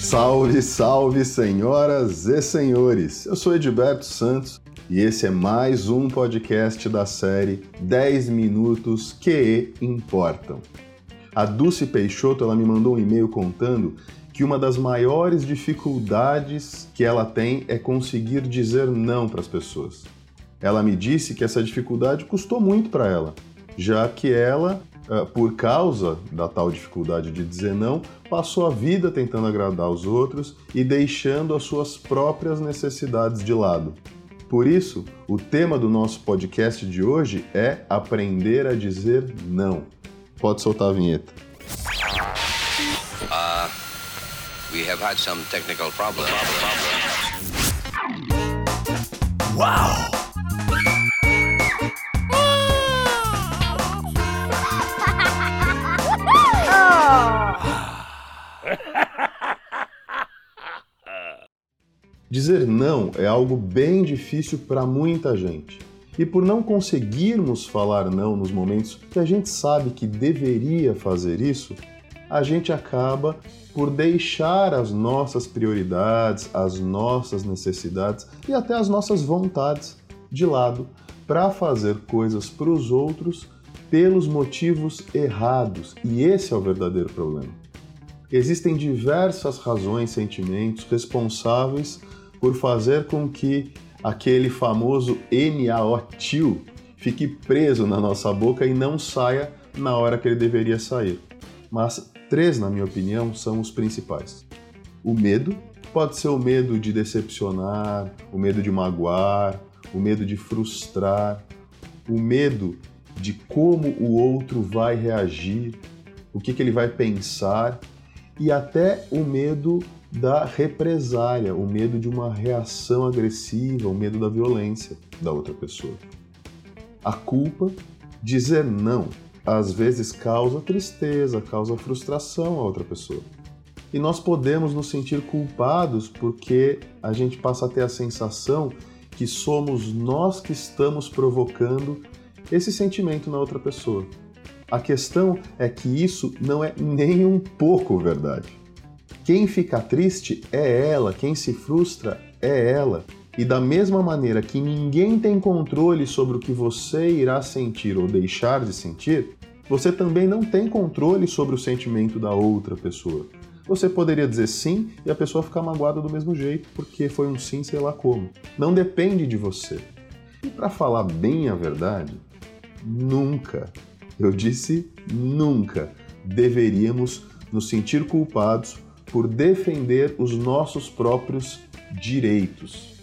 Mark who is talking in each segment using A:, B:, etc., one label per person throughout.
A: Salve, salve, senhoras e senhores! Eu sou Edilberto Santos e esse é mais um podcast da série 10 Minutos que Importam. A Dulce Peixoto ela me mandou um e-mail contando que uma das maiores dificuldades que ela tem é conseguir dizer não para as pessoas. Ela me disse que essa dificuldade custou muito para ela, já que ela por causa da tal dificuldade de dizer não, passou a vida tentando agradar os outros e deixando as suas próprias necessidades de lado. Por isso, o tema do nosso podcast de hoje é aprender a dizer não. Pode soltar a vinheta. Uh, we have had some technical problems. Wow! Dizer não é algo bem difícil para muita gente. E por não conseguirmos falar não nos momentos que a gente sabe que deveria fazer isso, a gente acaba por deixar as nossas prioridades, as nossas necessidades e até as nossas vontades de lado para fazer coisas para os outros pelos motivos errados. E esse é o verdadeiro problema. Existem diversas razões, sentimentos responsáveis por fazer com que aquele famoso NaOtil fique preso na nossa boca e não saia na hora que ele deveria sair. Mas três, na minha opinião, são os principais. O medo pode ser o medo de decepcionar, o medo de magoar, o medo de frustrar, o medo de como o outro vai reagir, o que, que ele vai pensar e até o medo da represália, o medo de uma reação agressiva, o medo da violência da outra pessoa. A culpa, dizer não, às vezes causa tristeza, causa frustração a outra pessoa. E nós podemos nos sentir culpados porque a gente passa a ter a sensação que somos nós que estamos provocando esse sentimento na outra pessoa. A questão é que isso não é nem um pouco verdade. Quem fica triste é ela, quem se frustra é ela. E da mesma maneira que ninguém tem controle sobre o que você irá sentir ou deixar de sentir, você também não tem controle sobre o sentimento da outra pessoa. Você poderia dizer sim e a pessoa ficar magoada do mesmo jeito, porque foi um sim, sei lá como. Não depende de você. E para falar bem a verdade, nunca, eu disse nunca, deveríamos nos sentir culpados por defender os nossos próprios direitos.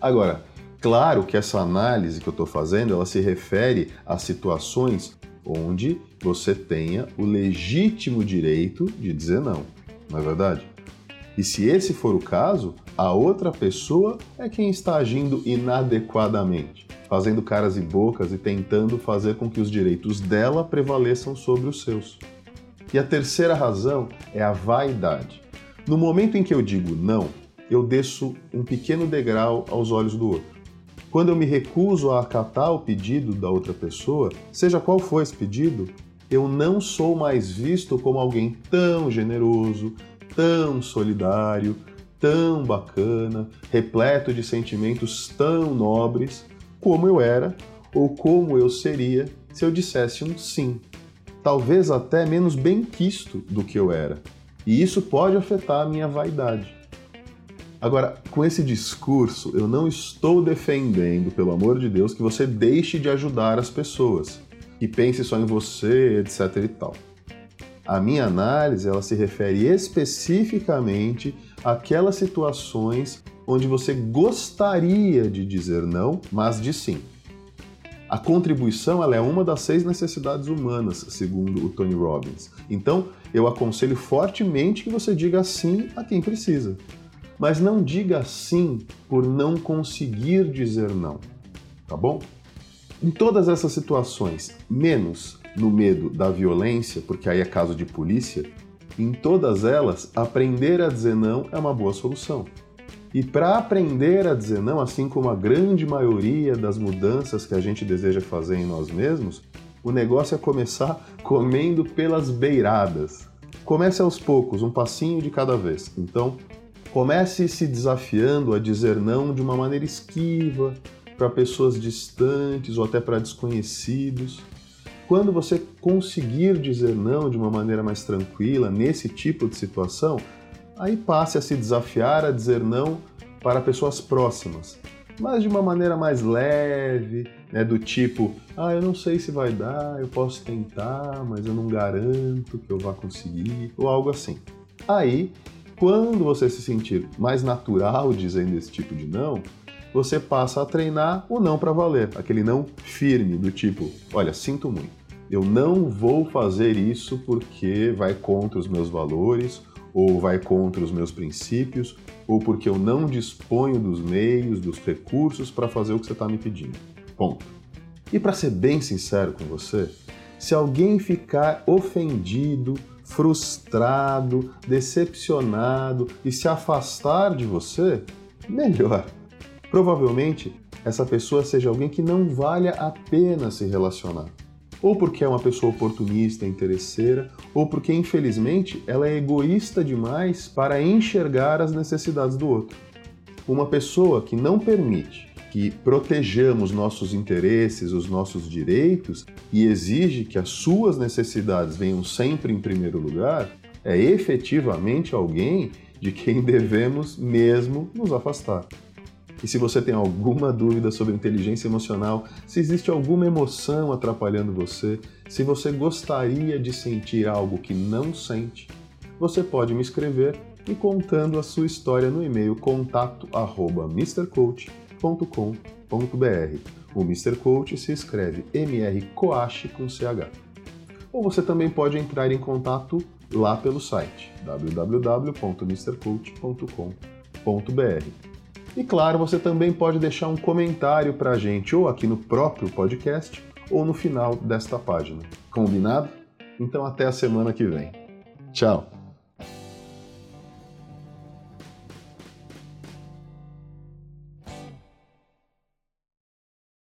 A: Agora, claro que essa análise que eu estou fazendo, ela se refere a situações onde você tenha o legítimo direito de dizer não, não é verdade? E se esse for o caso, a outra pessoa é quem está agindo inadequadamente, fazendo caras e bocas e tentando fazer com que os direitos dela prevaleçam sobre os seus. E a terceira razão é a vaidade. No momento em que eu digo não, eu desço um pequeno degrau aos olhos do outro. Quando eu me recuso a acatar o pedido da outra pessoa, seja qual for esse pedido, eu não sou mais visto como alguém tão generoso, tão solidário, tão bacana, repleto de sentimentos tão nobres como eu era ou como eu seria se eu dissesse um sim. Talvez até menos bem quisto do que eu era. E isso pode afetar a minha vaidade. Agora, com esse discurso, eu não estou defendendo, pelo amor de Deus, que você deixe de ajudar as pessoas, que pense só em você, etc e tal. A minha análise, ela se refere especificamente àquelas situações onde você gostaria de dizer não, mas de sim. A contribuição ela é uma das seis necessidades humanas, segundo o Tony Robbins. Então, eu aconselho fortemente que você diga sim a quem precisa. Mas não diga sim por não conseguir dizer não, tá bom? Em todas essas situações, menos no medo da violência, porque aí é caso de polícia, em todas elas, aprender a dizer não é uma boa solução. E para aprender a dizer não, assim como a grande maioria das mudanças que a gente deseja fazer em nós mesmos, o negócio é começar comendo pelas beiradas. comece aos poucos, um passinho de cada vez. Então, comece se desafiando a dizer não de uma maneira esquiva para pessoas distantes ou até para desconhecidos. Quando você conseguir dizer não de uma maneira mais tranquila nesse tipo de situação, aí passe a se desafiar a dizer não para pessoas próximas, mas de uma maneira mais leve, né, do tipo, ah, eu não sei se vai dar, eu posso tentar, mas eu não garanto que eu vá conseguir, ou algo assim. Aí, quando você se sentir mais natural dizendo esse tipo de não, você passa a treinar o não para valer, aquele não firme, do tipo, olha, sinto muito, eu não vou fazer isso porque vai contra os meus valores ou vai contra os meus princípios, ou porque eu não disponho dos meios, dos recursos para fazer o que você está me pedindo. Ponto. E para ser bem sincero com você, se alguém ficar ofendido, frustrado, decepcionado e se afastar de você, melhor. Provavelmente essa pessoa seja alguém que não valha a pena se relacionar ou porque é uma pessoa oportunista, interesseira, ou porque infelizmente ela é egoísta demais para enxergar as necessidades do outro. Uma pessoa que não permite que protejamos nossos interesses, os nossos direitos e exige que as suas necessidades venham sempre em primeiro lugar, é efetivamente alguém de quem devemos mesmo nos afastar. E se você tem alguma dúvida sobre inteligência emocional, se existe alguma emoção atrapalhando você, se você gostaria de sentir algo que não sente, você pode me escrever e contando a sua história no e-mail contato@mrcoach.com.br. O Mr. Coach se escreve MR Coach com CH. Ou você também pode entrar em contato lá pelo site www.mrcoach.com.br. E claro, você também pode deixar um comentário para a gente, ou aqui no próprio podcast, ou no final desta página. Combinado? Então até a semana que vem. Tchau!